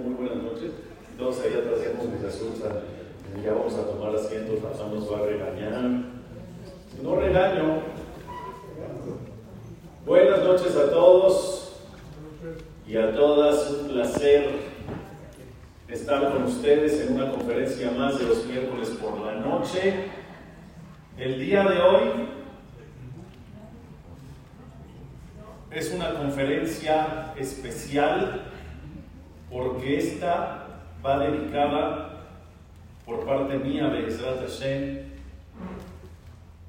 muy buenas noches. Todos ahí atrás mis asuntos. Ya vamos a tomar asientos, pasamos nos va a regañar. No regaño. Buenas noches a todos y a todas. Un placer estar con ustedes en una conferencia más de los miércoles por la noche. El día de hoy es una conferencia especial porque esta va dedicada por parte mía, Be'ezrat Hashem,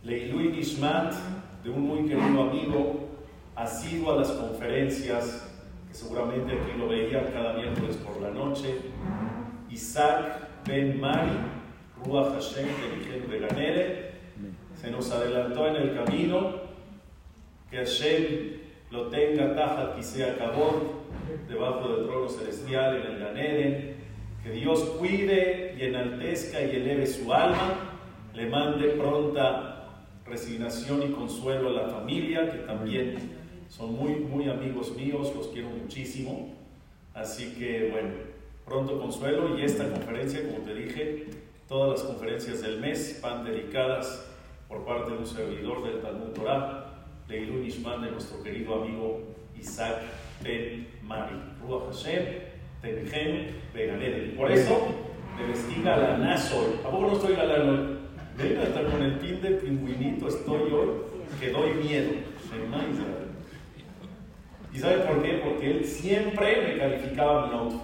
Leilui Nishmat, de un muy querido amigo, asiduo a las conferencias, que seguramente aquí lo veía cada miércoles por la noche, Isaac Ben Mari, Ruach Hashem, de Beganere, se nos adelantó en el camino, que Hashem lo tenga Tajat Kisea Kabot, debajo del trono celestial en el Ganeden, que Dios cuide y enaltezca y eleve su alma, le mande pronta resignación y consuelo a la familia, que también son muy, muy amigos míos, los quiero muchísimo. Así que, bueno, pronto consuelo y esta conferencia, como te dije, todas las conferencias del mes van dedicadas por parte de un servidor del Talmud Torah, Leilun Ishman, de nuestro querido amigo Isaac Ben Mari. Ruach Hashem, Beganede. Por eso me vestí galanazo hoy. ¿A poco no estoy galán hoy? Ven hasta con el pin de pingüinito estoy hoy, que doy miedo. ¿Y sabe por qué? Porque él siempre me calificaba mi outfit.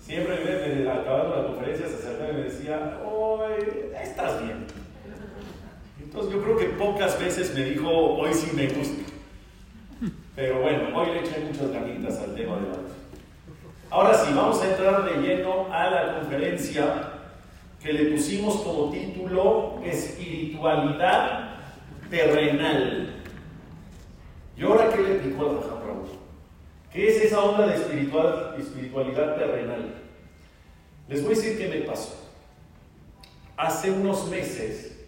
Siempre vez acabando la conferencia se acercaba y me decía, hoy estás bien. Entonces yo creo que pocas veces me dijo, hoy sí me gusta. Pero bueno, hoy le eché muchas ganitas al tema de hoy. Ahora sí, vamos a entrar de lleno a la conferencia que le pusimos como título Espiritualidad terrenal. ¿Y ahora qué le explicó al Prabhu? ¿Qué es esa onda de espiritual, espiritualidad terrenal? Les voy a decir qué me pasó. Hace unos meses,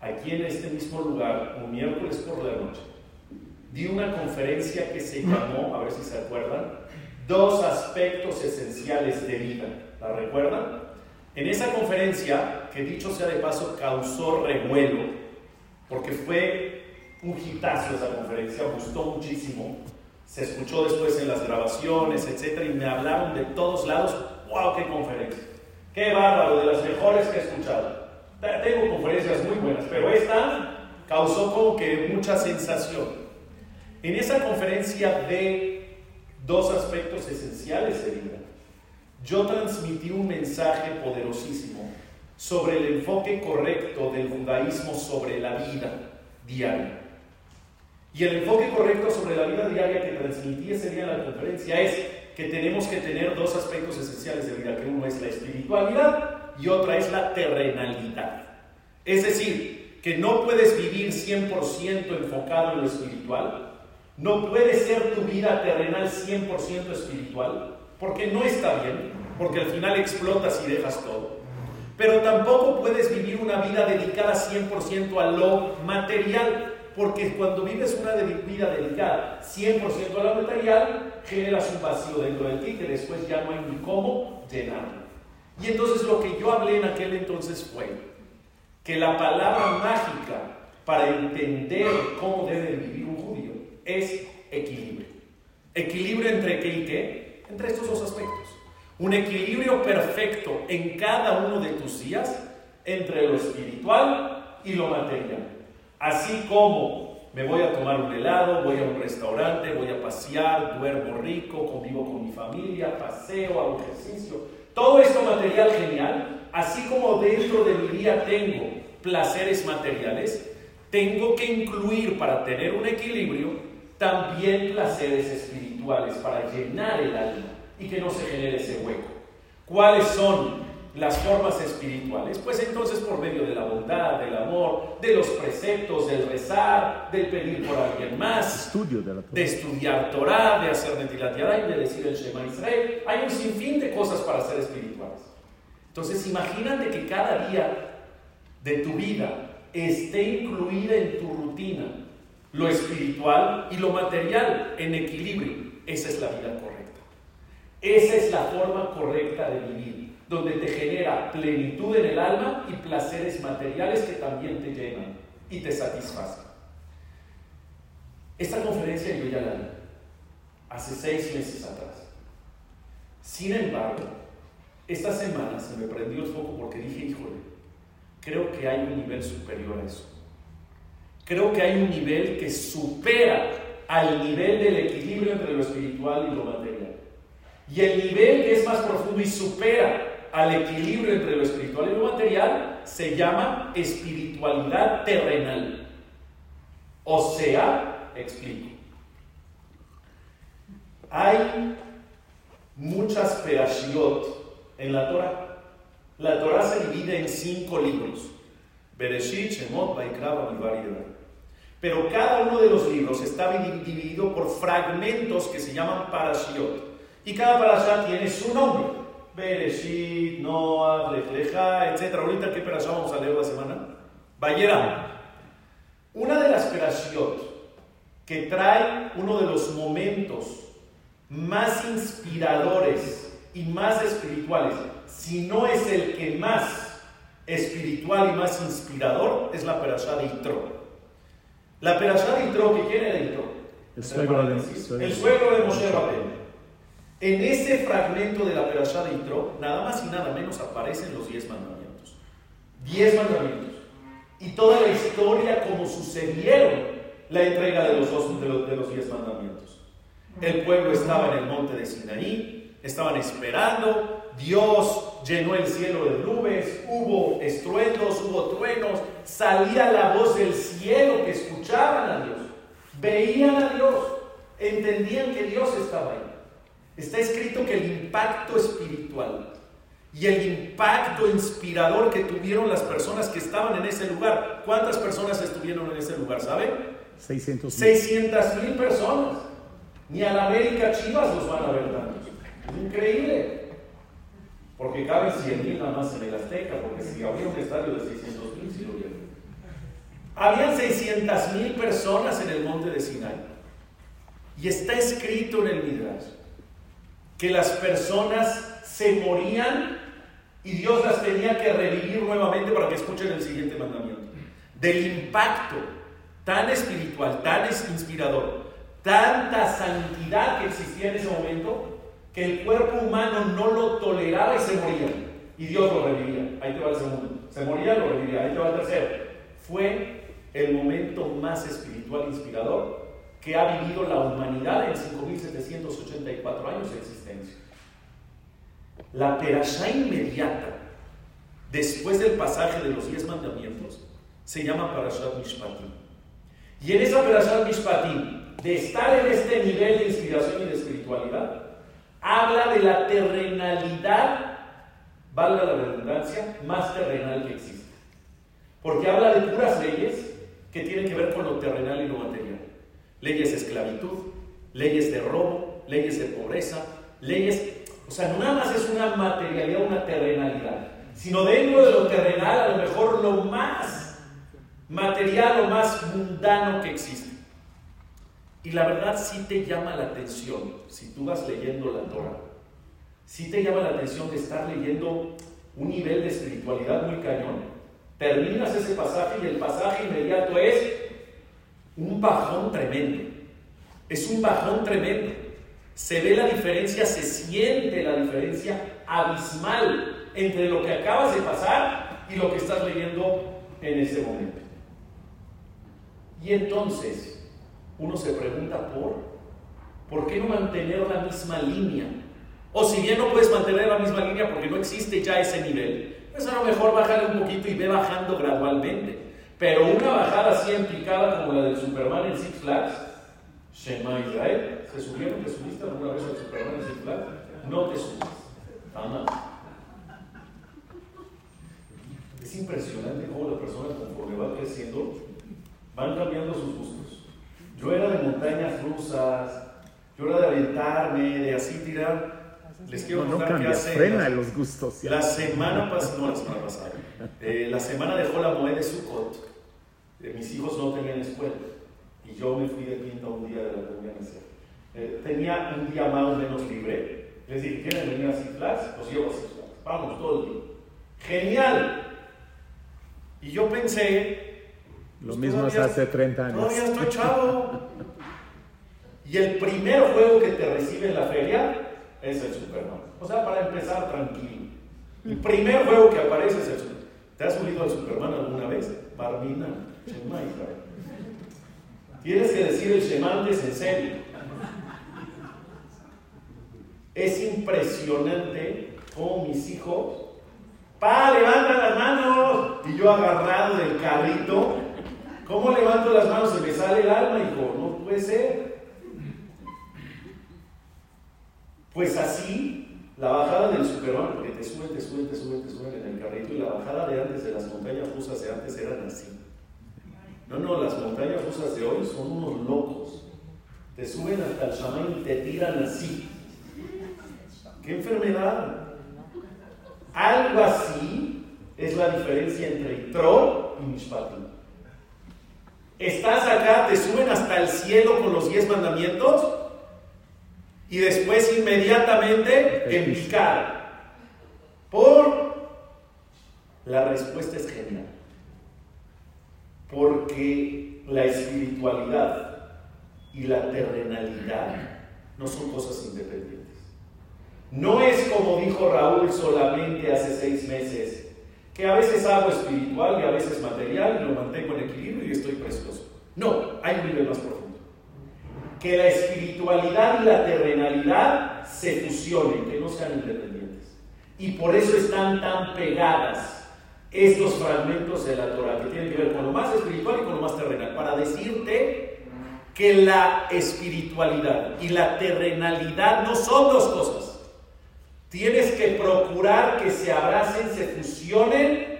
aquí en este mismo lugar, un miércoles por la noche, di una conferencia que se llamó, a ver si se acuerdan, Dos aspectos esenciales de vida. ¿La recuerdan? En esa conferencia, que dicho sea de paso, causó revuelo, porque fue un hitazo esa conferencia, gustó muchísimo. Se escuchó después en las grabaciones, etcétera, y me hablaron de todos lados. ¡Wow! ¡Qué conferencia! ¡Qué bárbaro! De las mejores que he escuchado. Tengo conferencias muy buenas, pero esta causó como que mucha sensación. En esa conferencia de dos aspectos esenciales de vida, yo transmití un mensaje poderosísimo sobre el enfoque correcto del judaísmo sobre la vida diaria. Y el enfoque correcto sobre la vida diaria que transmití ese día en la conferencia es que tenemos que tener dos aspectos esenciales de vida, que uno es la espiritualidad y otra es la terrenalidad. Es decir, que no puedes vivir 100% enfocado en lo espiritual, no puede ser tu vida terrenal 100% espiritual, porque no está bien, porque al final explotas y dejas todo. Pero tampoco puedes vivir una vida dedicada 100% a lo material, porque cuando vives una vida dedicada 100% a lo material, generas un vacío dentro de ti que después ya no hay ni cómo llenarlo. Y entonces lo que yo hablé en aquel entonces fue que la palabra mágica para entender cómo debe vivir un es equilibrio. ¿Equilibrio entre qué y qué? Entre estos dos aspectos. Un equilibrio perfecto en cada uno de tus días entre lo espiritual y lo material. Así como me voy a tomar un helado, voy a un restaurante, voy a pasear, duermo rico, convivo con mi familia, paseo, hago ejercicio. Todo esto material genial, así como dentro de mi día tengo placeres materiales, tengo que incluir para tener un equilibrio también placeres espirituales para llenar el alma y que no se genere ese hueco. ¿Cuáles son las formas espirituales? Pues entonces por medio de la bondad, del amor, de los preceptos, del rezar, del pedir por alguien más, de, estudiar Torah, de hacer Netilat y de decir el Shema Israel. Hay un sinfín de cosas para ser espirituales. Entonces imagínate que cada día de tu vida esté incluida en tu rutina lo espiritual y lo material en equilibrio. Esa es la vida correcta. Esa es la forma correcta de vivir, donde te genera plenitud en el alma y placeres materiales que también te llenan y te satisfacen. Esta conferencia yo ya la di hace seis meses atrás. Sin embargo, esta semana se me prendió el foco porque dije, híjole, creo que hay un nivel superior a eso. Creo que hay un nivel que supera al nivel del equilibrio entre lo espiritual y lo material. Y el nivel que es más profundo y supera al equilibrio entre lo espiritual y lo material se llama espiritualidad terrenal. O sea, explico. Hay muchas perashiot en la Torah. La Torah se divide en cinco libros. Bereshit, Shemot, Vaikra, y pero cada uno de los libros está dividido por fragmentos que se llaman parashiot. Y cada parashá tiene su nombre. Bereshit, Noah, Lechleja, etc. Ahorita, ¿qué parashá vamos a leer la semana? Bayera. Una de las parashiot que trae uno de los momentos más inspiradores y más espirituales, si no es el que más espiritual y más inspirador, es la parashá de Itro. La perashá de Intro, ¿que quién era Intro? El suegro de, el suegro de Moshe Rabbeinu. En ese fragmento de la perashá de Intro, nada más y nada menos aparecen los diez mandamientos. Diez mandamientos. Y toda la historia como sucedieron la entrega de los, dos, de los, de los diez mandamientos. El pueblo estaba en el monte de Sinaí, estaban esperando, Dios llenó el cielo de nubes, hubo estruendos, hubo truenos, salía la voz del cielo que escuchaban a Dios, veían a Dios, entendían que Dios estaba ahí. Está escrito que el impacto espiritual y el impacto inspirador que tuvieron las personas que estaban en ese lugar. ¿Cuántas personas estuvieron en ese lugar? ¿Saben? 600 mil personas. Ni a la América Chivas los van a ver tantos. Increíble. Porque caben 100 mil nada más en el Azteca, porque si había un estadio de 600 mil, si lo vieron. Habían 600 mil personas en el monte de Sinai. Y está escrito en el Midrash que las personas se morían y Dios las tenía que revivir nuevamente para que escuchen el siguiente mandamiento. Del impacto tan espiritual, tan inspirador, tanta santidad que existía en ese momento, que el cuerpo humano no lo toleraba y se moría. Y Dios lo revivía. Ahí te va el segundo. Se moría, lo revivía. Ahí te va el tercero. Fue el momento más espiritual e inspirador que ha vivido la humanidad en 5.784 años de existencia. La perashá inmediata, después del pasaje de los diez mandamientos, se llama Parashat Mishpatim. Y en esa Parashat Mishpatim, de estar en este nivel de inspiración y de espiritualidad, habla de la terrenalidad, valga la redundancia, más terrenal que existe. Porque habla de puras leyes que tienen que ver con lo terrenal y lo material. Leyes de esclavitud, leyes de robo, leyes de pobreza, leyes... O sea, nada más es una materialidad, una terrenalidad, sino dentro de lo terrenal a lo mejor lo más material, lo más mundano que existe. Y la verdad sí te llama la atención, si tú vas leyendo la Torah, sí te llama la atención de estar leyendo un nivel de espiritualidad muy cañón. Terminas ese pasaje y el pasaje inmediato es un bajón tremendo. Es un bajón tremendo. Se ve la diferencia, se siente la diferencia abismal entre lo que acabas de pasar y lo que estás leyendo en ese momento. Y entonces, uno se pregunta por, ¿por qué no mantener la misma línea? O si bien no puedes mantener la misma línea porque no existe ya ese nivel, pues a lo mejor bájale un poquito y ve bajando gradualmente. Pero una bajada así implicada como la del Superman en Six Flags, Shema Israel, ¿se subieron? ¿Te subiste alguna vez al Superman en Six Flags? No te subiste. Es impresionante cómo la persona conforme va creciendo van cambiando sus gustos. Yo era de montañas rusas, yo era de aventarme, de así tirar. Les quiero no, contar no que hace. Frena los gustos. La semana pasada, no la semana pasada, eh, la semana dejó la moeda de Sukkot. Eh, mis hijos no tenían escuela y yo me fui de pinta un día de la comunidad eh, tenía un día más o menos libre Les dije, ¿quieren venir a Flags? Los llevo a Six Flags. Vamos todo el día. Genial. Y yo pensé, Lo Pues mismo es hace 30 años. todavía estoy chavo. Y el primer juego que te recibe en la feria es el Superman. O sea, para empezar tranquilo. El primer juego que aparece es el Superman. ¿Te has subido al Superman alguna vez? Barbina, Shema. Tienes que decir el Shema antes en serio. Es impresionante cómo mis hijos, pa, levanta las manos. Y yo agarrado del carrito, ¿cómo levanto las manos? Se me sale el alma, hijo, no puede ser. Pues así, la bajada del Superman, porque te suben, te suben, te suben, te suben en el carrito, y la bajada de antes de las montañas rusas de antes eran así. No, no, las montañas rusas de hoy son unos locos. Te suben hasta el chamán y te tiran así. ¿Qué enfermedad? Algo así es la diferencia entre Tro y Mishpatim. Estás acá, te suben hasta el cielo con los diez mandamientos y después inmediatamente en picar. Por la respuesta es genial. Porque la espiritualidad y la terrenalidad no son cosas independientes. No es como dijo Raúl solamente hace seis meses, que a veces hago espiritual y a veces material y lo mantengo en equilibrio y estoy precioso. No, hay un nivel más profundo. Que la espiritualidad y la terrenalidad se fusionen, que no sean independientes. Y por eso están tan pegadas estos fragmentos de la Torah, que tienen que ver con lo más espiritual y con lo más terrenal, para decirte que la espiritualidad y la terrenalidad no son dos cosas. Tienes que procurar que se abracen, se fusionen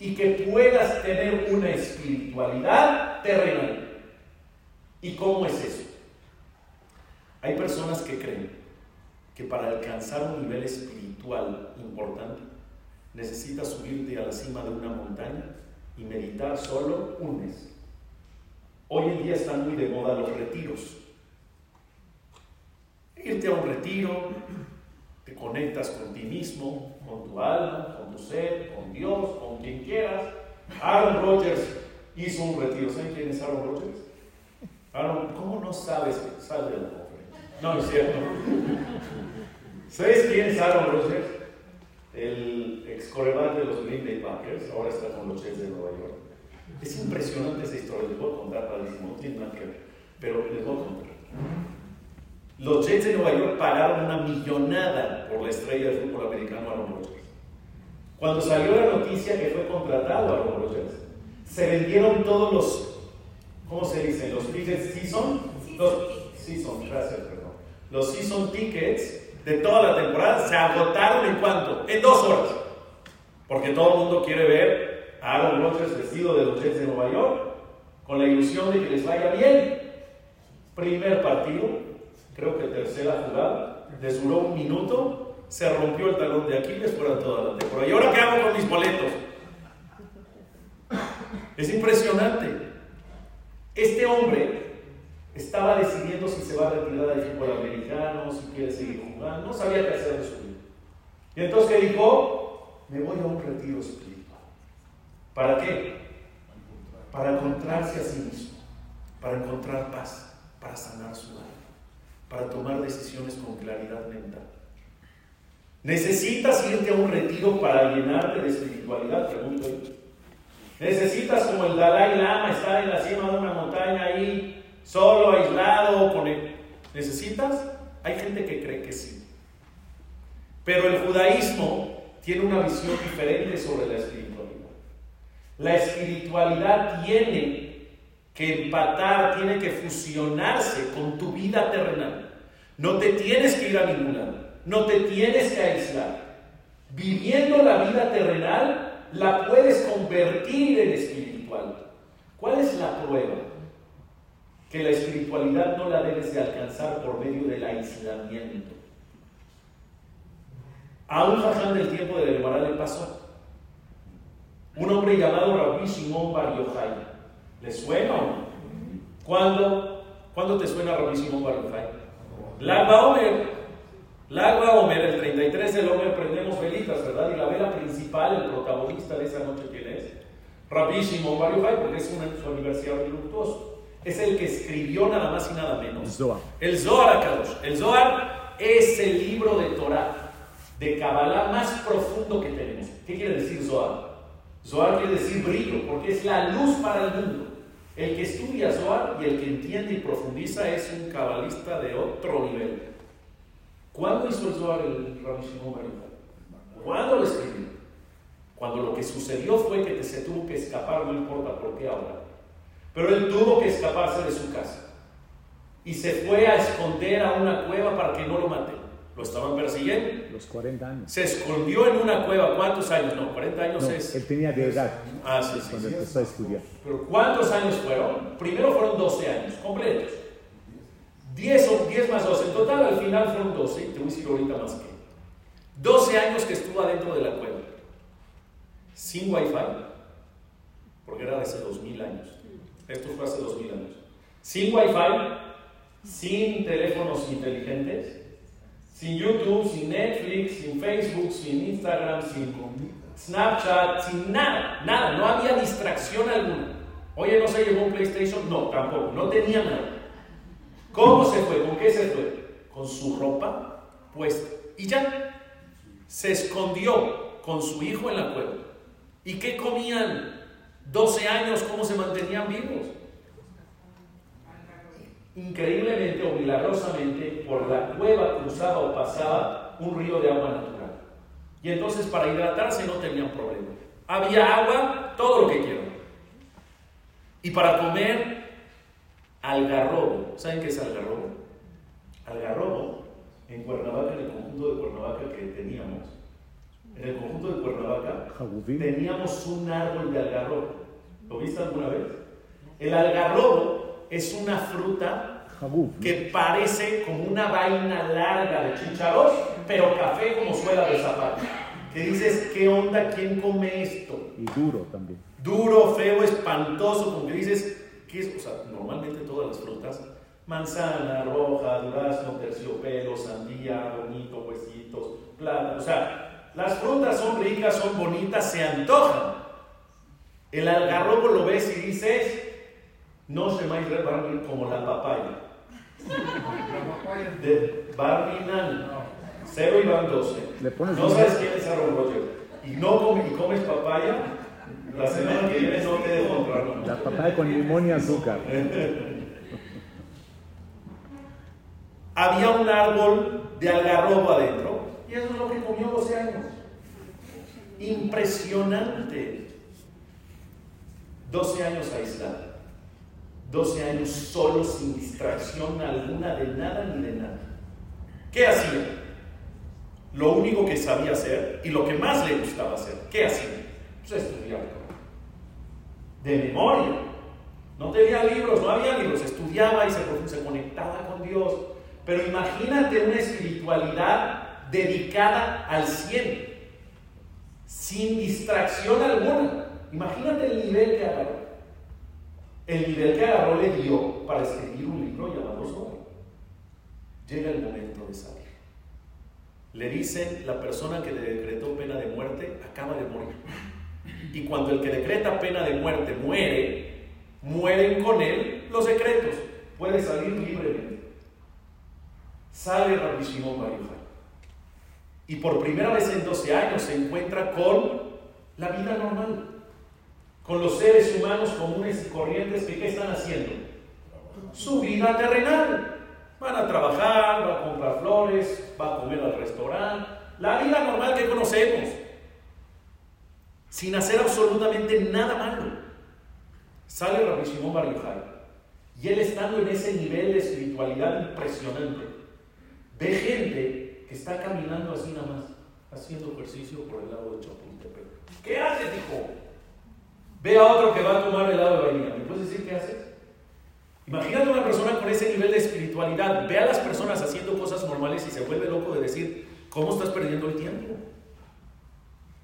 y que puedas tener una espiritualidad terrenal. ¿Y cómo es eso? Hay personas que creen que para alcanzar un nivel espiritual importante necesitas subirte a la cima de una montaña y meditar solo un mes. Hoy en día están muy de moda los retiros. Irte a un retiro, te conectas con ti mismo, con tu alma, con tu ser, con Dios, con quien quieras. Aaron Rodgers hizo un retiro. ¿Saben quién es Aaron Rodgers? Aaron, ¿cómo no sabes? Sal de la conferencia. No, no es cierto. ¿Sabes quién es Aaron Rodgers? El ex de los Green Bay Packers, ahora está con los Jets de Nueva York. Es impresionante esa historia, les voy a contar para no tiene nada que ver, pero les voy a contar. Los Jets de Nueva York pagaron una millonada por la estrella del fútbol americano Aaron Rodgers. Cuando salió la noticia que fue contratado Aaron Rodgers, se vendieron todos los, ¿cómo se dice? Los tickets season, los season, gracias, perdón. Los season tickets de toda la temporada se agotaron en cuánto? En dos horas. Porque todo el mundo quiere ver a Aaron Rodgers vestido de los Jets de Nueva York con la ilusión de que les vaya bien. Primer partido, creo que tercera jugada, les duró un minuto, se rompió el talón de Aquiles fuera toda la temporada. ¿Y ahora qué hago con mis boletos? Es impresionante. Este hombre estaba decidiendo si se va a retirar del fútbol americano, si quiere seguir jugando, no sabía qué hacer de su vida. Y entonces, ¿qué dijo? Me voy a un retiro espiritual. ¿Para qué? Para encontrarse a sí mismo, para encontrar paz, para sanar su alma, para tomar decisiones con claridad mental. ¿Necesitas irte a un retiro para llenarte de espiritualidad? ¿Necesitas como el Dalai Lama estar en la cima de una montaña ahí, solo, aislado? Con. ¿Necesitas? Hay gente que cree que sí. Pero el judaísmo tiene una visión diferente sobre la espiritualidad. La espiritualidad tiene que empatar, tiene que fusionarse con tu vida terrenal. No te tienes que ir a ningún lado, no te tienes que aislar. Viviendo la vida terrenal, la puedes convertir en espiritual. ¿Cuál es la prueba? Que la espiritualidad no la debes de alcanzar por medio del aislamiento. A un jaján del tiempo de Gemara le pasó. Un hombre llamado Rabbi Shimon Bar Yochai. ¿Le suena? ¿Cuándo, ¿Cuándo te suena Rabbi Shimon Bar Yochai? Lag Baomer. Lagua Omer, el 33 del Omer, prendemos velitas, ¿verdad? Y la vela principal, el protagonista de esa noche, ¿quién es? Rabbi Shimon Bar Yochai, porque es una, su aniversario luctuoso. Es el que escribió nada más y nada menos. Zohar. El Zohar Akadosh. El Zohar es el libro de Torah, de Kabbalah más profundo que tenemos. ¿Qué quiere decir Zohar? Zohar quiere decir brillo, porque es la luz para el mundo. El que estudia Zohar y el que entiende y profundiza es un cabalista de otro nivel. ¿Cuándo hizo el Zohar el Rabbi Shimon? ¿Cuándo lo escribió? Cuando lo que sucedió fue que se tuvo que escapar, no importa por qué ahora. Pero él tuvo que escaparse de su casa. Y se fue a esconder a una cueva para que no lo maten. Lo estaban persiguiendo. Los 40 años. Se escondió en una cueva. ¿Cuántos años? No, 40 años No, es. él tenía de edad Ah, sí, sí, cuando sí. empezó a estudiar. Pero ¿cuántos años fueron? Primero fueron 12 años, completos. 10, o 10 más 12. En total, al final fueron 12. y Te voy a decir ahorita más que. 12 años que estuvo adentro de la cueva. Sin wifi. Porque era de hace 2000 años. Esto fue hace 2000 años. Sin wifi. Sin teléfonos inteligentes. Sin YouTube, sin Netflix, sin Facebook, sin Instagram, sin Snapchat, sin nada, nada, no había distracción alguna. Oye, ¿no se llevó un PlayStation? No, tampoco, no tenía nada. ¿Cómo se fue? ¿Con qué se fue? Con su ropa puesta. Y ya, se escondió con su hijo en la cueva. ¿Y qué comían? 12 años, ¿cómo se mantenían vivos? Increíblemente o milagrosamente, por la cueva cruzaba o pasaba un río de agua natural. Y entonces para hidratarse no tenían problema. Había agua, todo lo que quieran. Y para comer, algarrobo. ¿Saben qué es algarrobo? Algarrobo, en Cuernavaca, en el conjunto de Cuernavaca que teníamos, en el conjunto de Cuernavaca, teníamos un árbol de algarrobo. ¿Lo viste alguna vez? El algarrobo es una fruta que parece como una vaina larga de chícharos, pero café como suela de zapato. Que dices, ¿qué onda? ¿Quién come esto? Y duro también. Duro, feo, espantoso, como que dices, ¿qué es? O sea, normalmente todas las frutas, manzana, roja, durazno, terciopelo, sandía, bonito, huesitos, plátano, o sea, las frutas son ricas, son bonitas, se antojan. El algarrobo lo ves y dices, no se me Barbie como la papaya. De Barbie Nan. 0 y van 12. Le pones No sabes quién es Aaron Rodgers. Y no comes, y comes papaya, la semana que viene no te dejo comprarlo. La papaya con limón y azúcar. Había un árbol de algarrobo adentro y eso es lo que comió 12 años. Impresionante. 12 años aislado. 12 años solo sin distracción alguna de nada ni de nada. ¿Qué hacía? Lo único que sabía hacer y lo que más le gustaba hacer. ¿Qué hacía? Pues estudiar. De memoria. No tenía libros, no había libros. Estudiaba y se, conectaba con Dios. Pero imagínate una espiritualidad dedicada al 100, sin distracción alguna. Imagínate el nivel que agarró. El nivel que agarró le dio para escribir un libro llamado Zohar. Llega el momento de salir. Le dicen, la persona que le decretó pena de muerte acaba de morir. Y cuando el que decreta pena de muerte muere, mueren con él los decretos. Puede salir libremente. Sale Rabbi Shimon. Y por primera vez en 12 años se encuentra con la vida normal. Con los seres humanos comunes y corrientes ¿qué están haciendo? Su vida terrenal. Van a trabajar, van a comprar flores, va a comer al restaurante. La vida normal que conocemos. Sin hacer absolutamente nada malo. Sale Rabbi Shimon Bar. Y él estando en ese nivel de espiritualidad impresionante, ve gente que está caminando así nada más, haciendo ejercicio por el lado de Chapultepec. ¿Qué haces, hijo? Ve a otro que va a tomar helado de vainilla. ¿Me puedes decir qué haces? Imagínate una persona con ese nivel de espiritualidad, ve a las personas haciendo cosas normales y se vuelve loco de decir, ¿cómo estás perdiendo el tiempo?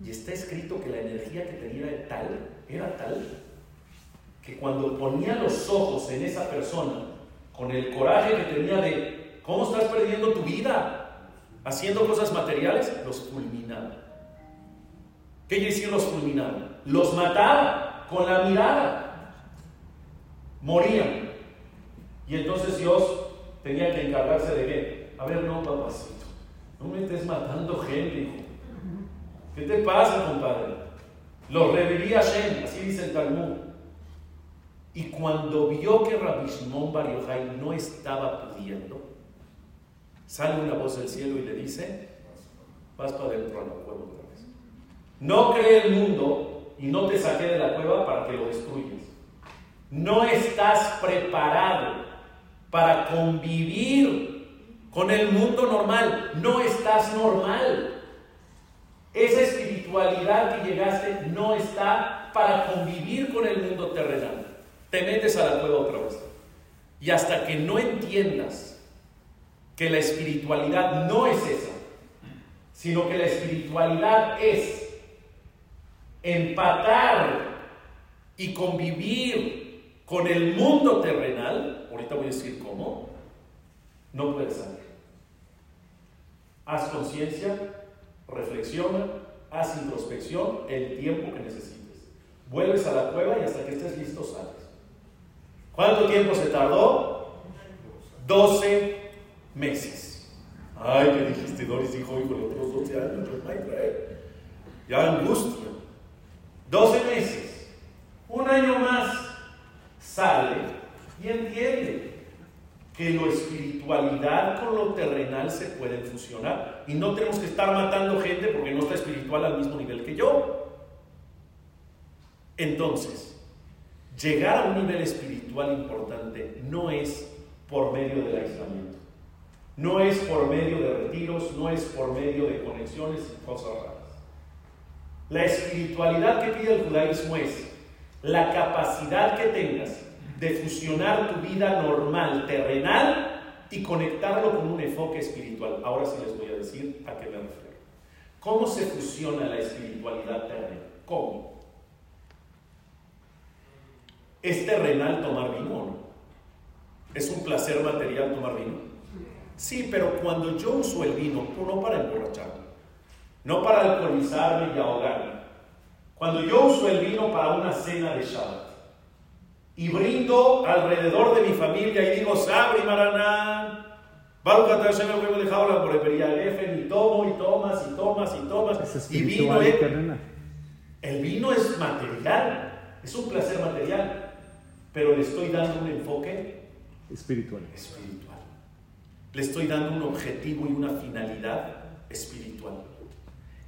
Y está escrito que la energía que tenía era tal, era tal, que cuando ponía los ojos en esa persona, con el coraje que tenía de, ¿cómo estás perdiendo tu vida? haciendo cosas materiales, los fulminaba. ¿Qué quiere decir los fulminaba? Los mataba con la mirada. Morían. Y entonces Dios tenía que encargarse de qué? A ver, no, papacito, no me estés matando gente, hijo. ¿Qué te pasa, compadre? Los reviría Shem, así dice el Talmud. Y cuando vio que Rabbi Shimon Bar no estaba pudiendo, sale una voz del cielo y le dice, vas para a la cueva otra vez. No cree el mundo y no te saqué de la cueva para que lo destruyas. No estás preparado para convivir con el mundo normal. No estás normal. Esa espiritualidad que llegaste no está para convivir con el mundo terrenal. Te metes a la cueva otra vez. Y hasta que no entiendas que la espiritualidad no es esa, sino que la espiritualidad es empatar y convivir con el mundo terrenal, ahorita voy a decir cómo, no puedes salir. Haz conciencia reflexiona, haz introspección el tiempo que necesites. Vuelves a la cueva y hasta que estés listo sales. ¿Cuánto tiempo se tardó? 12 meses. Ay, ¿qué dijiste, Doris? Dijo, hijo, los otros 12 años, ya angustia. 12 meses. Un año más sale y entiende que lo espiritualidad con lo terrenal se pueden fusionar. Y no tenemos que estar matando gente porque no está espiritual al mismo nivel que yo. Entonces, llegar a un nivel espiritual importante no es por medio del aislamiento. No es por medio de retiros, no es por medio de conexiones y cosas raras. La espiritualidad que pide el judaísmo es la capacidad que tengas de fusionar tu vida normal, terrenal, y conectarlo con un enfoque espiritual. Ahora sí les voy a decir a qué me refiero. ¿Cómo se fusiona la espiritualidad terrenal? ¿Cómo? ¿Es terrenal tomar vino ¿Es un placer material tomar vino? Sí, pero cuando yo uso el vino, no para emborracharme, no para alcoholizarme y ahogarme. Cuando yo uso el vino para una cena de Shabbat, y brindo alrededor de mi familia y digo, Sabri Maraná, Baruch Hashem el de Jaula por el y tomo y tomas y tomas y tomas. y vino es, el vino es material, es un placer material, pero le estoy dando un enfoque espiritual. espiritual. Le estoy dando un objetivo y una finalidad espiritual.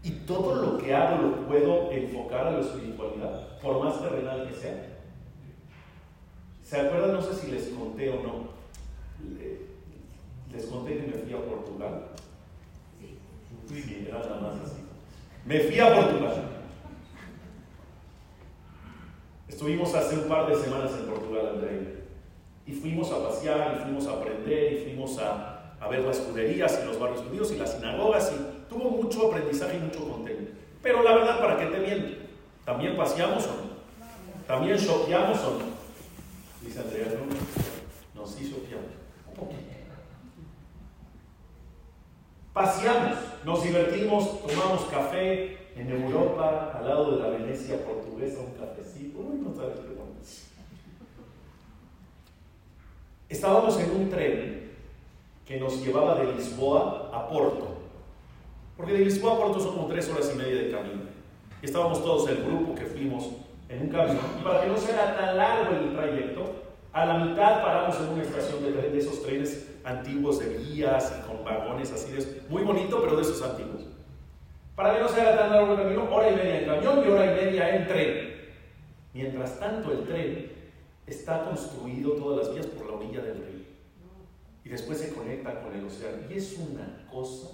Y todo lo que hago lo puedo enfocar a la espiritualidad, por más terrenal que sea. ¿Se acuerdan? No sé si les conté o no. Les conté que me fui a Portugal. Sí. era nada más así. Me fui a Portugal. Estuvimos hace un par de semanas en Portugal, André. Y fuimos a pasear, y fuimos a aprender, y fuimos a, a ver las escuderías y los barrios judíos y las sinagogas. Y tuvo mucho aprendizaje y mucho contenido. Pero la verdad, ¿para qué te miento? ¿También paseamos o no? ¿También shopeamos o no? dice Andrea nos hizo tiempo. Paseamos, nos divertimos, tomamos café en Europa, al lado de la Venecia portuguesa, un cafecito. Uy, no sabes qué bueno. Estábamos en un tren que nos llevaba de Lisboa a Porto. Porque de Lisboa a Porto son como tres horas y media de camino. Y estábamos todos el grupo que fuimos en un camión. Y para que no sea tan largo el trayecto, a la mitad paramos en una estación de, de esos trenes antiguos de vías y con vagones así de muy bonito, pero de esos antiguos. Para que no sea tan largo el camino, hora y media en camión y hora y media en tren. Mientras tanto, el tren está construido todas las vías por la orilla del río. Y después se conecta con el océano. Y es una cosa,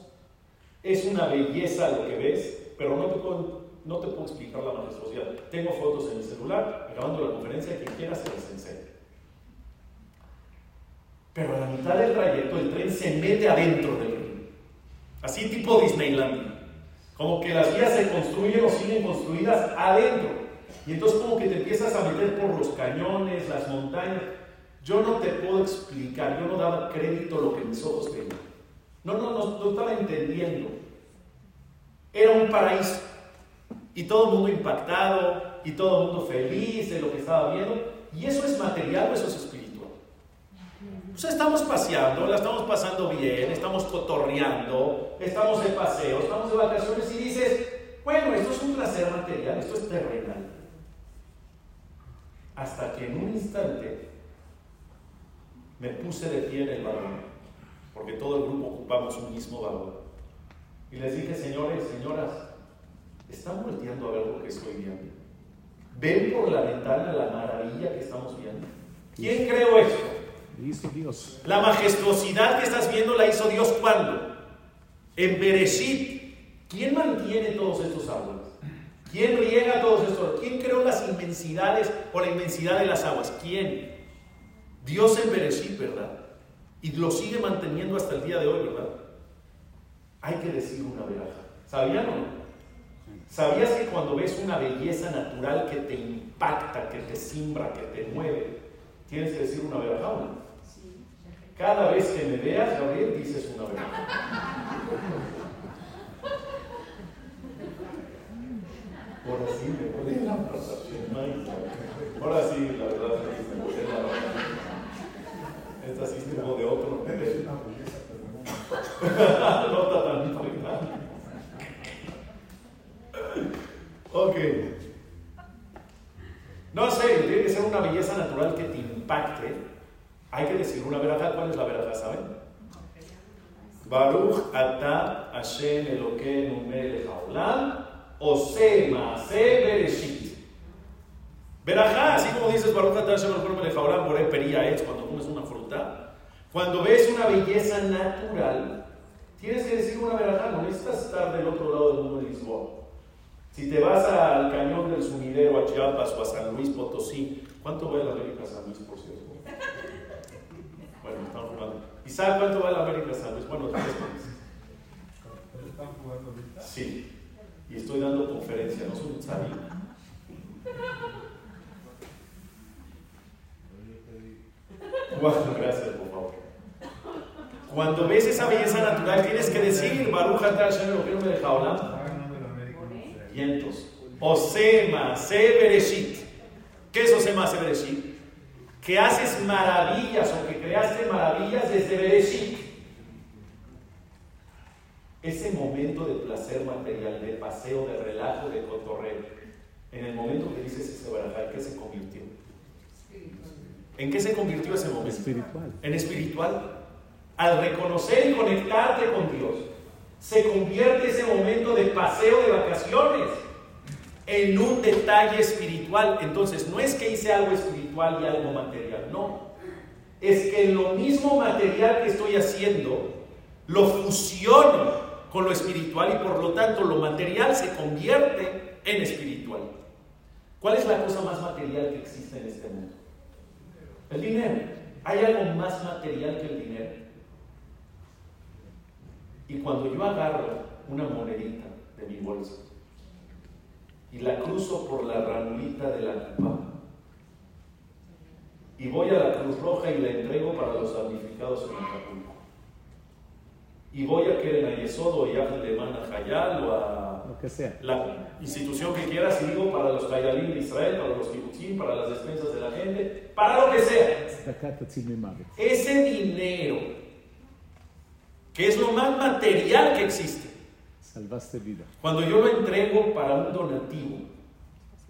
es una belleza lo que ves, pero no te puedo no te puedo explicar la majestuosidad. Tengo fotos en el celular, acabando la conferencia, quien quiera se las enseño. Pero a la mitad del trayecto el tren se mete adentro del río. Así tipo Disneyland. Como que las vías se construyen o siguen construidas adentro. Y entonces como que te empiezas a meter por los cañones, las montañas. Yo no te puedo explicar, yo no daba crédito a lo que mis ojos veían. No, no, no, no estaba entendiendo. Era un paraíso. Y todo el mundo impactado, y todo el mundo feliz de lo que estaba viendo. ¿Y eso es material o eso es espiritual? O sea, estamos paseando, la estamos pasando bien, estamos cotorreando, estamos de paseo, estamos de vacaciones y dices, bueno, esto es un placer material, esto es terrenal. Hasta que en un instante me puse de pie en el balón, porque todo el grupo ocupamos un mismo balón. Y les dije, señores, señoras, ¿están volteando a ver lo que estoy viendo? ¿Ven por la ventana la maravilla que estamos viendo? ¿Quién creó esto? Hizo Dios. La majestuosidad que estás viendo la hizo Dios cuando? En Bereshit. ¿Quién mantiene todos estos árboles? ¿Quién riega todos estos? ¿Quién creó las inmensidades o la inmensidad de las aguas? ¿Quién? Dios en Bereshit, ¿verdad? Y lo sigue manteniendo hasta el día de hoy, ¿verdad? Hay que decir una veraja. ¿Sabían o no? ¿Sabías que cuando ves una belleza natural que te impacta, que te simbra, que te mueve, tienes que decir una veraja o no? Cada vez que me veas, Gabriel, dices una veraja. Ahora sí me puede la Ahora sí, la verdad, Como de otro. Ok. No sé, tiene que ser una belleza natural que te impacte. Hay que decir una veraja. ¿Cuál es la veraja? ¿Saben? Baruch ata Hashem Elokeinu melech haolam ose maase bereshit. Verajá, así como dices por pería es cuando comes una fruta. Cuando ves una belleza natural, tienes que decir una verajá. No necesitas estar del otro lado del mundo de Lisboa. Si te vas al cañón del sumidero, a Chiapas o a San Luis Potosí, ¿cuánto vale la América San Luis, por cierto? Bueno, están jugando. ¿Y sabes cuánto vale la América San Luis? Bueno, tres meses. ¿Están jugando ahorita? Sí. Y estoy dando conferencia, no soy un sabio. Cuando ves esa belleza natural, tienes que decir, Baruch Hashem, deja hablar vientos. Osema, Sebereshit. ¿Qué es Osema, Sebereshit? Que haces maravillas o que creaste maravillas desde Bereshit. Ese momento de placer material, de paseo, de relajo, de cotorreo, en el momento que dices ese barajal, ¿qué se convirtió? ¿En qué se convirtió ese momento? Espiritual. En espiritual. Al reconocer y conectarte con Dios se convierte ese momento de paseo de vacaciones en un detalle espiritual. Entonces, no es que hice algo espiritual y algo material, no. Es que lo mismo material que estoy haciendo, lo fusiono con lo espiritual y por lo tanto lo material se convierte en espiritual. ¿Cuál es la cosa más material que existe en este mundo? El dinero. ¿Hay algo más material que el dinero? Y cuando yo agarro una monedita de mi bolsa y la cruzo por la ranurita de la copa y voy a la Cruz Roja y la entrego para los damnificados en Acapulco. Y voy a Keren Yesodo y a Alemán a Hayal o a Lo que sea. la institución que quieras y digo para los Hayalim de Israel, para los Kibbutzim, para las despensas de la gente, para lo que sea. Ese dinero, que es lo más material que existe, Salvaste vida. cuando yo lo entrego para un donativo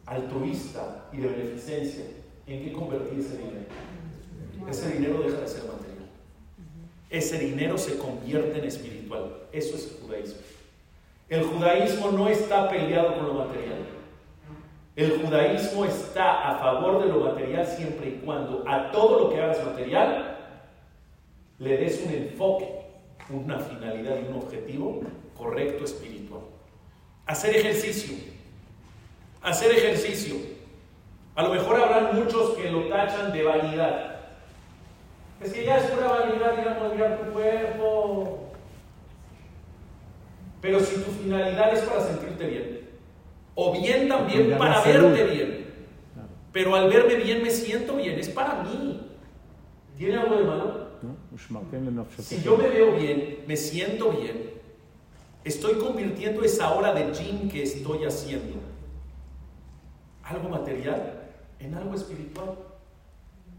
altruista y de beneficencia, ¿en qué convertí ese dinero? Ese dinero deja de ser material. Ese dinero se convierte en espiritual. Eso es el judaísmo. El judaísmo no está peleado con lo material. El judaísmo está a favor de lo material siempre y cuando a todo lo que hagas material le des un enfoque, una finalidad y un objetivo correcto espiritual. Hacer ejercicio. Hacer ejercicio. A lo mejor habrán muchos que lo tachan de vanidad. Es que ya es pura vanidad ir a tu cuerpo. Pero si tu finalidad es para sentirte bien, o bien también para verte bien, pero al verme bien me siento bien, es para mí. ¿Tiene algo de malo? Si yo me veo bien, me siento bien, estoy convirtiendo esa hora de gym que estoy haciendo, algo material, en algo espiritual.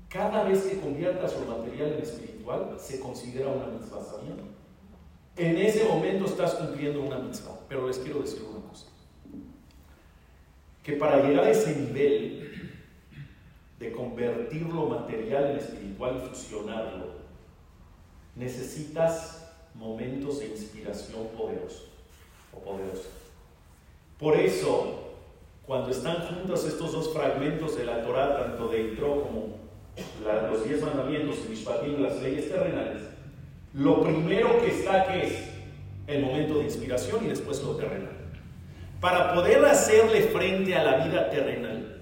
Cada vez que conviertas lo material en espiritual, se considera una mitzvah en ese momento estás cumpliendo una mitzvah. Pero les quiero decir una cosa. Que para llegar a ese nivel de convertir lo material en espiritual y fusionarlo, necesitas momentos de inspiración poderosos o poderosa. Por eso, cuando están juntos estos dos fragmentos de la Torah, tanto de Itro como la- los diez mandamientos y Mishpatim, las leyes terrenales, lo primero que está que es el momento de inspiración y después lo terrenal. Para poder hacerle frente a la vida terrenal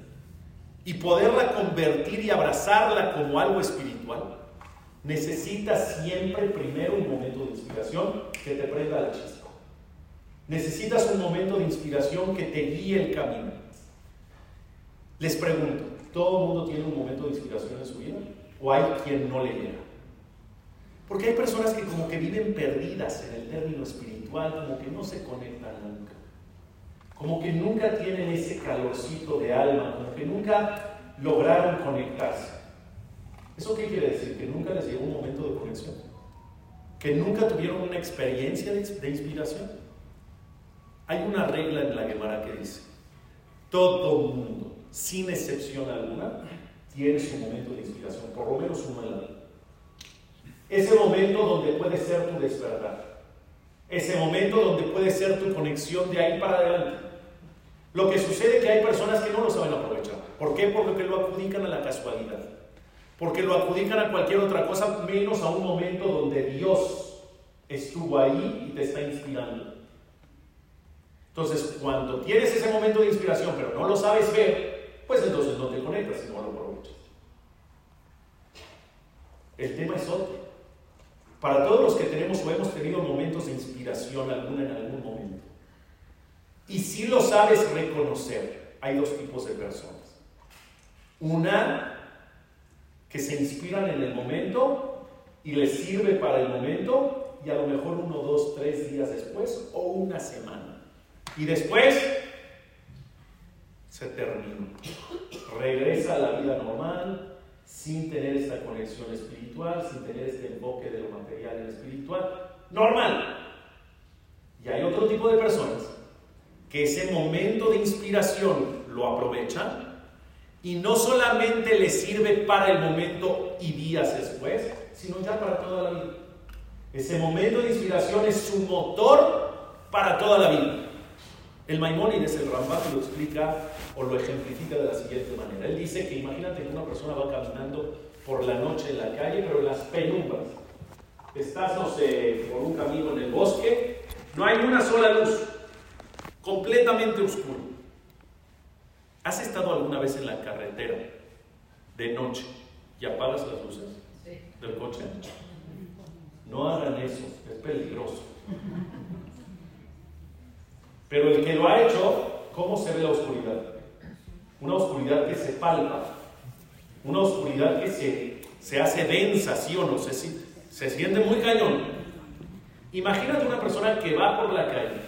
y poderla convertir y abrazarla como algo espiritual, necesitas siempre primero un momento de inspiración que te prenda la chispa. Necesitas un momento de inspiración que te guíe el camino. Les pregunto, ¿todo el mundo tiene un momento de inspiración en su vida? ¿O hay quien no le llega? Porque hay personas que como que viven perdidas en el término espiritual, como que no se conectan nunca. Como que nunca tienen ese calorcito de alma, como que nunca lograron conectarse. ¿Eso qué quiere decir? Que nunca les llegó un momento de conexión. Que nunca tuvieron una experiencia de, inspiración. Hay una regla en la Gemara que dice, todo mundo, sin excepción alguna, tiene su momento de inspiración, por lo menos uno en la vida. Ese momento donde puede ser tu despertar. Ese momento donde puede ser tu conexión de ahí para adelante. Lo que sucede es que hay personas que no lo saben aprovechar. ¿Por qué? Porque lo adjudican a la casualidad. Porque lo adjudican a cualquier otra cosa, menos a un momento donde Dios estuvo ahí y te está inspirando. Entonces, cuando tienes ese momento de inspiración, pero no lo sabes ver, pues entonces no te conectas y no lo aprovechas. El tema es otro. Para todos los que tenemos o hemos tenido momentos de inspiración alguna en algún momento, y si lo sabes reconocer, hay dos tipos de personas. Una que se inspiran en el momento y les sirve para el momento y a lo mejor uno, dos, tres días después o una semana. Y después se termina. Regresa a la vida normal sin tener esta conexión espiritual, sin tener este enfoque de lo material en lo espiritual. Normal. Y hay otro tipo de personas que ese momento de inspiración lo aprovechan y no solamente les sirve para el momento y días después, sino ya para toda la vida. Ese momento de inspiración es su motor para toda la vida. El Maimónides, el Rambam, lo explica o lo ejemplifica de la siguiente manera. Él dice que imagínate que una persona va caminando por la noche en la calle, pero en las penumbras. Estás, no sé, por un camino en el bosque, no hay una sola luz, completamente oscuro. ¿Has estado alguna vez en la carretera de noche y apagas las luces del coche? No hagan eso, es peligroso. Pero el que lo ha hecho, ¿cómo se ve la oscuridad? Una oscuridad que se palpa, una oscuridad que se, se hace densa, ¿sí o no? Se, se siente muy cañón. Imagínate una persona que va por la calle,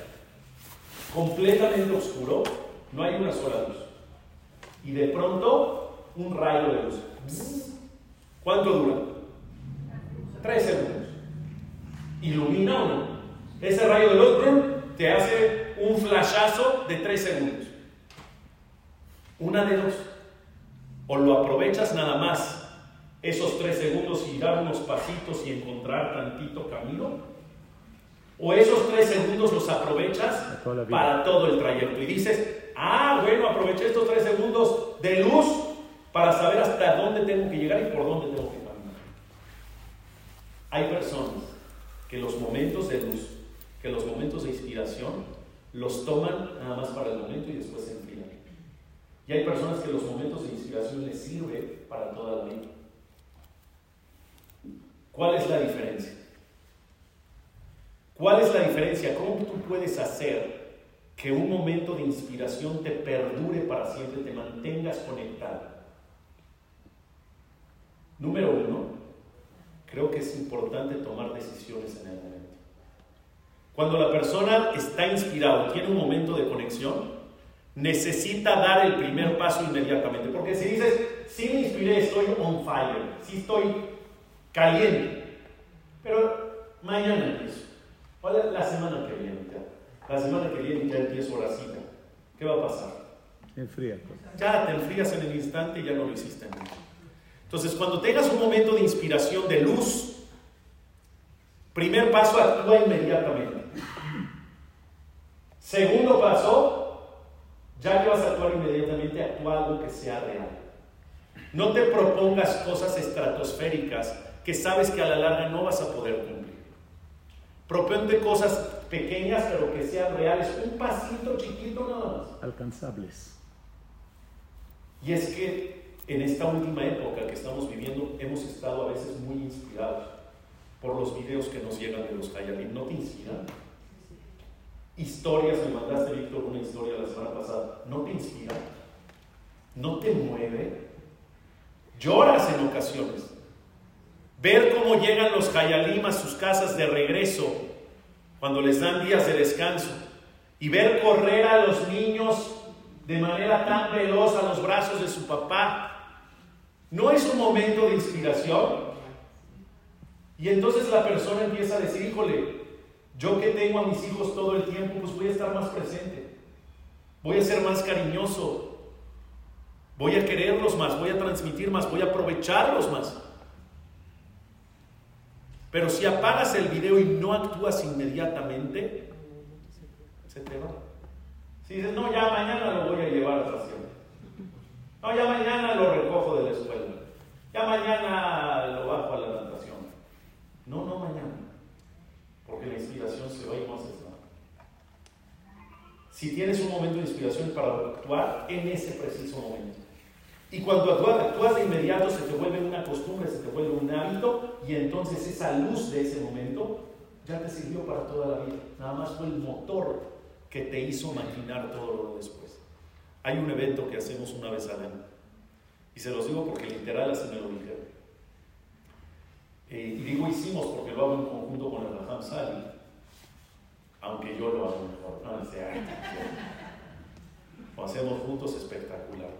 completamente oscuro, no hay una sola luz. Y de pronto, un rayo de luz. ¿Cuánto dura? Tres segundos. ¿Ilumina o no? Ese rayo de luz te hace un flashazo de tres segundos. Una de dos. O lo aprovechas nada más esos tres segundos y dar unos pasitos y encontrar tantito camino. O esos tres segundos los aprovechas para todo el trayecto. Y dices, ah, bueno, aproveché estos tres segundos de luz para saber hasta dónde tengo que llegar y por dónde tengo que caminar. Hay personas que los momentos de luz, que los momentos de inspiración, los toman nada más para el momento y después se enfrían. Y hay personas que los momentos de inspiración les sirve para toda la vida. ¿Cuál es la diferencia? ¿Cuál es la diferencia? ¿Cómo tú puedes hacer que un momento de inspiración te perdure para siempre, te mantengas conectado? Número uno, creo que es importante tomar decisiones en el momento. Cuando la persona está inspirada, tiene un momento de conexión, necesita dar el primer paso inmediatamente. Porque si dices, sí me inspiré, estoy on fire, sí estoy caliente, pero mañana empiezo. La semana que viene ya. La semana que viene ya empiezo la cita. ¿Qué va a pasar? Enfría. Ya te enfrías en el instante y ya no lo hiciste Entonces, cuando tengas un momento de inspiración, de luz, primer paso, actúa inmediatamente. Segundo paso, ya que vas a actuar inmediatamente, actúa algo que sea real. No te propongas cosas estratosféricas que sabes que a la larga no vas a poder cumplir. Proponte cosas pequeñas pero que sean reales, un pasito chiquito nada más. Alcanzables. Y es que en esta última época que estamos viviendo hemos estado a veces muy inspirados por los videos que nos llegan de los Hayalim. ¿No te inspiran? Historias, me mandaste Víctor una historia la semana pasada, ¿no te inspira? ¿No te mueve? Lloras en ocasiones. Ver cómo llegan los Hayalim a sus casas de regreso cuando les dan días de descanso. Y ver correr a los niños de manera tan veloz a los brazos de su papá. ¿No es un momento de inspiración? Y entonces la persona empieza a decir, híjole, yo que tengo a mis hijos todo el tiempo, pues voy a estar más presente. Voy a ser más cariñoso. Voy a quererlos más, voy a transmitir más, voy a aprovecharlos más. Pero si apagas el video y no actúas inmediatamente, se te va. Si dices, no, ya mañana lo voy a llevar a la estación. No, ya mañana lo recojo de la escuela. Ya mañana lo bajo a la natación. No, no mañana. La inspiración se va y no haces nada. Si tienes un momento de inspiración para actuar en ese preciso momento. Y cuando actúas, de inmediato se te vuelve una costumbre, se te vuelve un hábito y entonces esa luz de ese momento ya te sirvió para toda la vida. Nada más fue el motor que te hizo maquinar todo lo después. Hay un evento que hacemos una vez al año. Y se los digo porque literal así me lo dijeron. Eh, y digo hicimos porque lo hago en conjunto con el Raham Sali. Aunque yo lo hago mejor. No, lo hacemos juntos espectacular.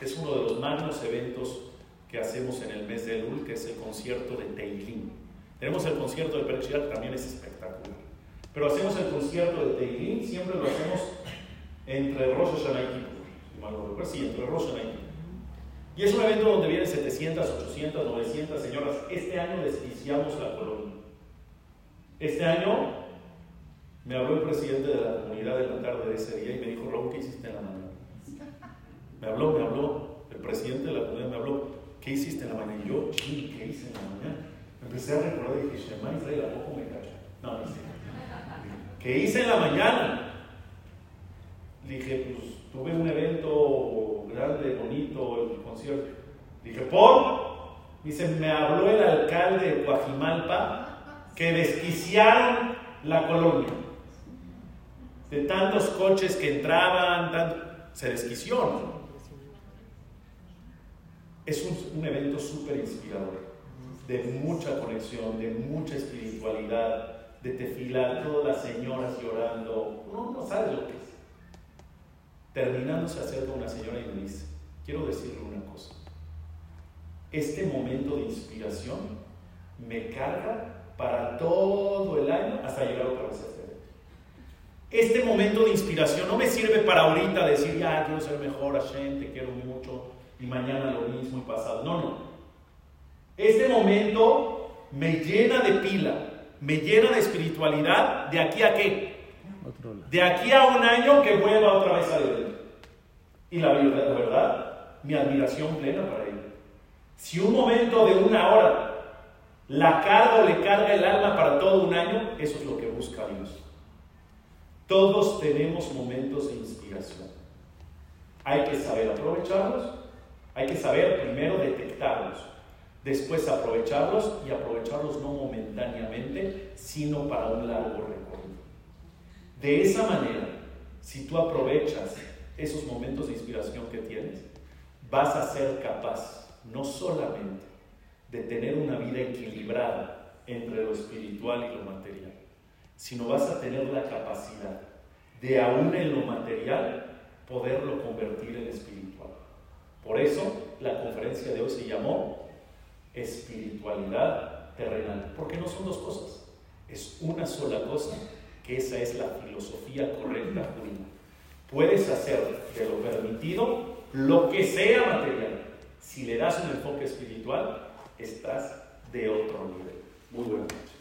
Es uno de los magnos eventos que hacemos en el mes de Elul, que es el concierto de Teilín. Tenemos el concierto de Perchiat, también es espectacular. Pero hacemos el concierto de Teilín, siempre lo hacemos entre Rosh Hashanah y Kippur. Sí, entre Rosh Hashanah y Y es un evento donde vienen 700, 800, 900 señoras. Este año desquiciamos la colonia. Este año me habló el presidente de la comunidad de la tarde de ese día y me dijo, Raúl, ¿qué hiciste en la mañana? Me habló, me habló, el presidente de la comunidad me habló, ¿qué hiciste en la mañana? Y yo, ¿qué hice en la mañana? Empecé a recordar y dije, Shema Israel, ¿a poco me cacha? No, no sé. ¿Qué hice en la mañana? Le dije, pues tuve un evento grande, bonito, el concierto. Dije, ¿por? Dice, me habló el alcalde de Guajimalpa que desquiciaron la colonia. De tantos coches que entraban, se desquició. Es un, evento súper inspirador, de mucha conexión, de mucha espiritualidad, de tefilar, todas las señoras llorando. No, no sabes lo que es. Terminando se acerca una señora y me dice, quiero decirle una cosa. Este momento de inspiración me carga para todo el año hasta llegar otra vez a este evento. Este momento de inspiración no me sirve para ahorita decir, ya, quiero ser mejor, a gente, quiero mucho, y mañana lo mismo y pasado. No, no. Este momento me llena de pila, me llena de espiritualidad. ¿De aquí a qué? De aquí a un año que vuelva otra vez a. Y la verdad, la verdad, mi admiración plena para él. Si un momento de una hora la carga o le carga el alma para todo un año, eso es lo que busca Dios. Todos tenemos momentos de inspiración. Hay que saber aprovecharlos hay que saber primero detectarlos, después aprovecharlos y aprovecharlos no momentáneamente, sino para un largo recorrido. De esa manera, si tú aprovechas esos momentos de inspiración que tienes, vas a ser capaz no solamente de tener una vida equilibrada entre lo espiritual y lo material, sino vas a tener la capacidad de aún en lo material poderlo convertir en espiritual. Por eso la conferencia de hoy se llamó espiritualidad terrenal, porque no son dos cosas, es una sola cosa, que esa es la filosofía correcta judía. Puedes hacer de lo permitido lo que sea material. Si le das un enfoque espiritual, estás de otro nivel. Muy buena noche.